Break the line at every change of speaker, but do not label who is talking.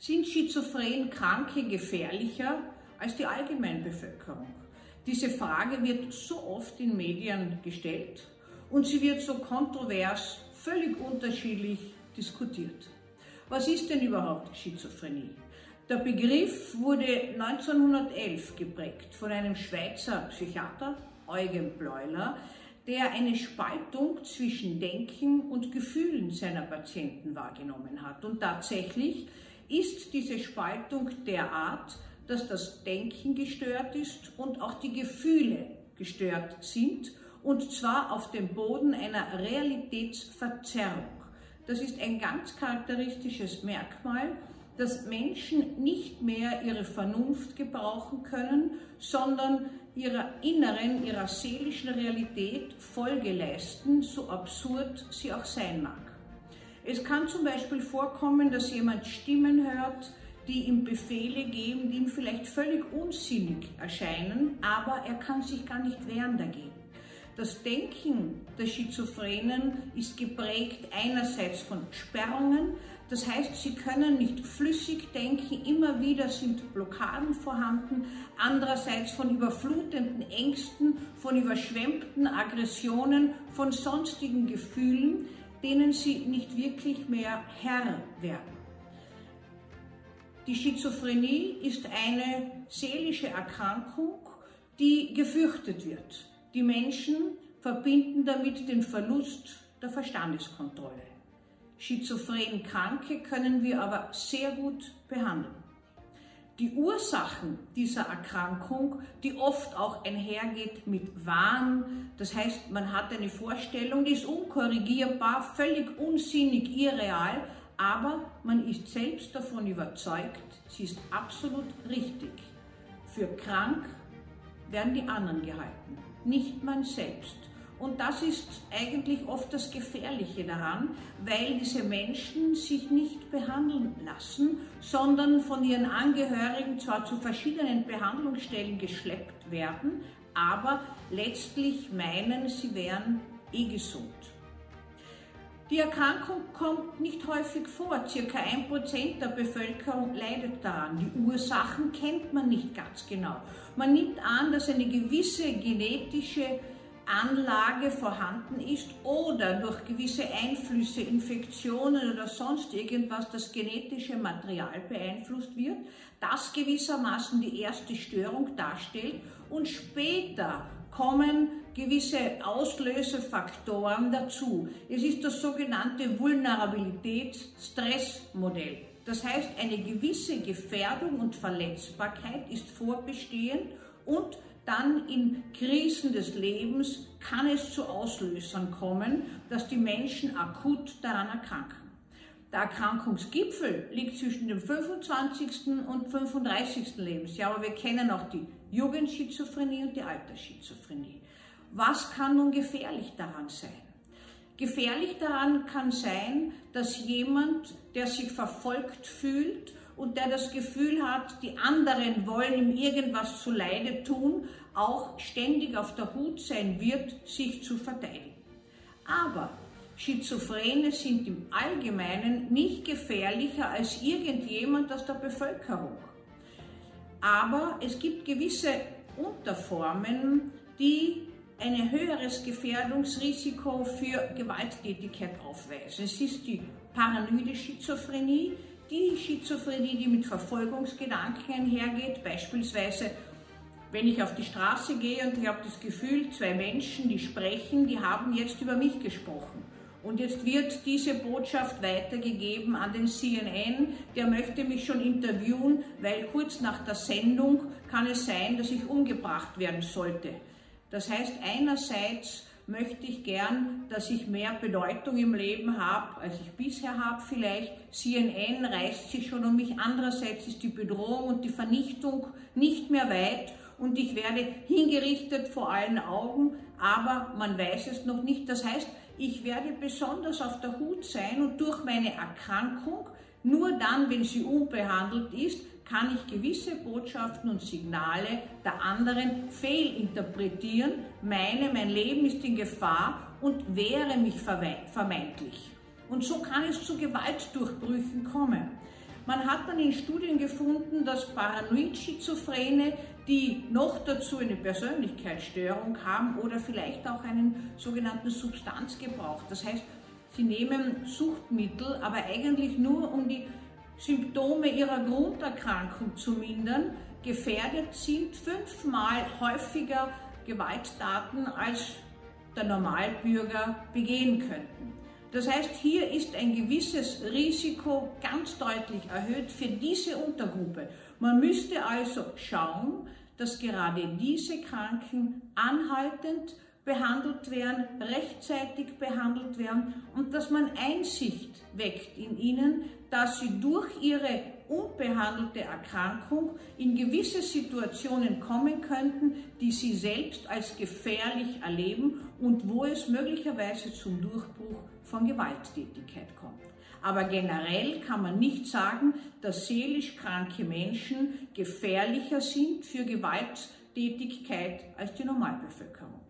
Sind schizophren Kranke gefährlicher als die Allgemeinbevölkerung? Diese Frage wird so oft in Medien gestellt und sie wird so kontrovers, völlig unterschiedlich diskutiert. Was ist denn überhaupt Schizophrenie? Der Begriff wurde 1911 geprägt von einem Schweizer Psychiater, Eugen Bleuler, der eine Spaltung zwischen Denken und Gefühlen seiner Patienten wahrgenommen hat. Und tatsächlich ist diese Spaltung derart, dass das Denken gestört ist und auch die Gefühle gestört sind, und zwar auf dem Boden einer Realitätsverzerrung. Das ist ein ganz charakteristisches Merkmal, dass Menschen nicht mehr ihre Vernunft gebrauchen können, sondern ihrer inneren, ihrer seelischen Realität Folge leisten, so absurd sie auch sein mag. Es kann zum Beispiel vorkommen, dass jemand Stimmen hört, die ihm Befehle geben, die ihm vielleicht völlig unsinnig erscheinen, aber er kann sich gar nicht wehren dagegen. Das Denken der Schizophrenen ist geprägt einerseits von Sperrungen, das heißt, sie können nicht flüssig denken, immer wieder sind Blockaden vorhanden, andererseits von überflutenden Ängsten, von überschwemmten Aggressionen, von sonstigen Gefühlen, denen sie nicht wirklich mehr Herr werden. Die Schizophrenie ist eine seelische Erkrankung, die gefürchtet wird. Die Menschen verbinden damit den Verlust der Verstandeskontrolle. Schizophren Kranke können wir aber sehr gut behandeln. Die Ursachen dieser Erkrankung, die oft auch einhergeht mit Wahn, das heißt, man hat eine Vorstellung, die ist unkorrigierbar, völlig unsinnig, irreal, aber man ist selbst davon überzeugt, sie ist absolut richtig. Für krank werden die anderen gehalten, nicht man selbst. Und das ist eigentlich oft das Gefährliche daran, weil diese Menschen sich nicht behandeln lassen, sondern von ihren Angehörigen zwar zu verschiedenen Behandlungsstellen geschleppt werden, aber letztlich meinen, sie wären eh gesund. Die Erkrankung kommt nicht häufig vor. Circa ein Prozent der Bevölkerung leidet daran. Die Ursachen kennt man nicht ganz genau. Man nimmt an, dass eine gewisse genetische Anlage vorhanden ist oder durch gewisse Einflüsse, Infektionen oder sonst irgendwas das genetische Material beeinflusst wird, das gewissermaßen die erste Störung darstellt und später kommen gewisse Auslösefaktoren dazu. Es ist das sogenannte Vulnerabilitäts-Stress-Modell. Das heißt, eine gewisse Gefährdung und Verletzbarkeit ist vorbestehend und dann in Krisen des Lebens kann es zu Auslösern kommen, dass die Menschen akut daran erkranken. Der Erkrankungsgipfel liegt zwischen dem 25. und 35. Lebensjahr, aber wir kennen auch die Jugendschizophrenie und die Altersschizophrenie. Was kann nun gefährlich daran sein? Gefährlich daran kann sein, dass jemand, der sich verfolgt fühlt und der das Gefühl hat, die anderen wollen ihm irgendwas zu Leide tun, auch ständig auf der Hut sein wird, sich zu verteidigen. Aber Schizophrene sind im Allgemeinen nicht gefährlicher als irgendjemand aus der Bevölkerung. Aber es gibt gewisse Unterformen, die ein höheres Gefährdungsrisiko für Gewalttätigkeit aufweisen. Es ist die paranoide Schizophrenie, die Schizophrenie, die mit Verfolgungsgedanken einhergeht, beispielsweise wenn ich auf die Straße gehe und ich habe das Gefühl, zwei Menschen, die sprechen, die haben jetzt über mich gesprochen. Und jetzt wird diese Botschaft weitergegeben an den CNN, der möchte mich schon interviewen, weil kurz nach der Sendung kann es sein, dass ich umgebracht werden sollte. Das heißt, einerseits möchte ich gern, dass ich mehr Bedeutung im Leben habe, als ich bisher habe vielleicht. CNN reißt sich schon um mich. Andererseits ist die Bedrohung und die Vernichtung nicht mehr weit und ich werde hingerichtet vor allen Augen, aber man weiß es noch nicht. Das heißt, ich werde besonders auf der Hut sein und durch meine Erkrankung, nur dann, wenn sie unbehandelt ist, kann ich gewisse Botschaften und Signale der anderen fehlinterpretieren, meine, mein Leben ist in Gefahr und wehre mich vermeintlich. Und so kann es zu Gewaltdurchbrüchen kommen. Man hat dann in Studien gefunden, dass Paranoid-Schizophrene, die noch dazu eine Persönlichkeitsstörung haben oder vielleicht auch einen sogenannten Substanzgebrauch, das heißt, sie nehmen Suchtmittel, aber eigentlich nur um die Symptome ihrer Grunderkrankung zu mindern, gefährdet sind, fünfmal häufiger Gewalttaten als der Normalbürger begehen könnten. Das heißt, hier ist ein gewisses Risiko ganz deutlich erhöht für diese Untergruppe. Man müsste also schauen, dass gerade diese Kranken anhaltend behandelt werden, rechtzeitig behandelt werden und dass man Einsicht weckt in ihnen, dass sie durch ihre unbehandelte Erkrankung in gewisse Situationen kommen könnten, die sie selbst als gefährlich erleben und wo es möglicherweise zum Durchbruch von Gewalttätigkeit kommt. Aber generell kann man nicht sagen, dass seelisch kranke Menschen gefährlicher sind für Gewalttätigkeit als die Normalbevölkerung.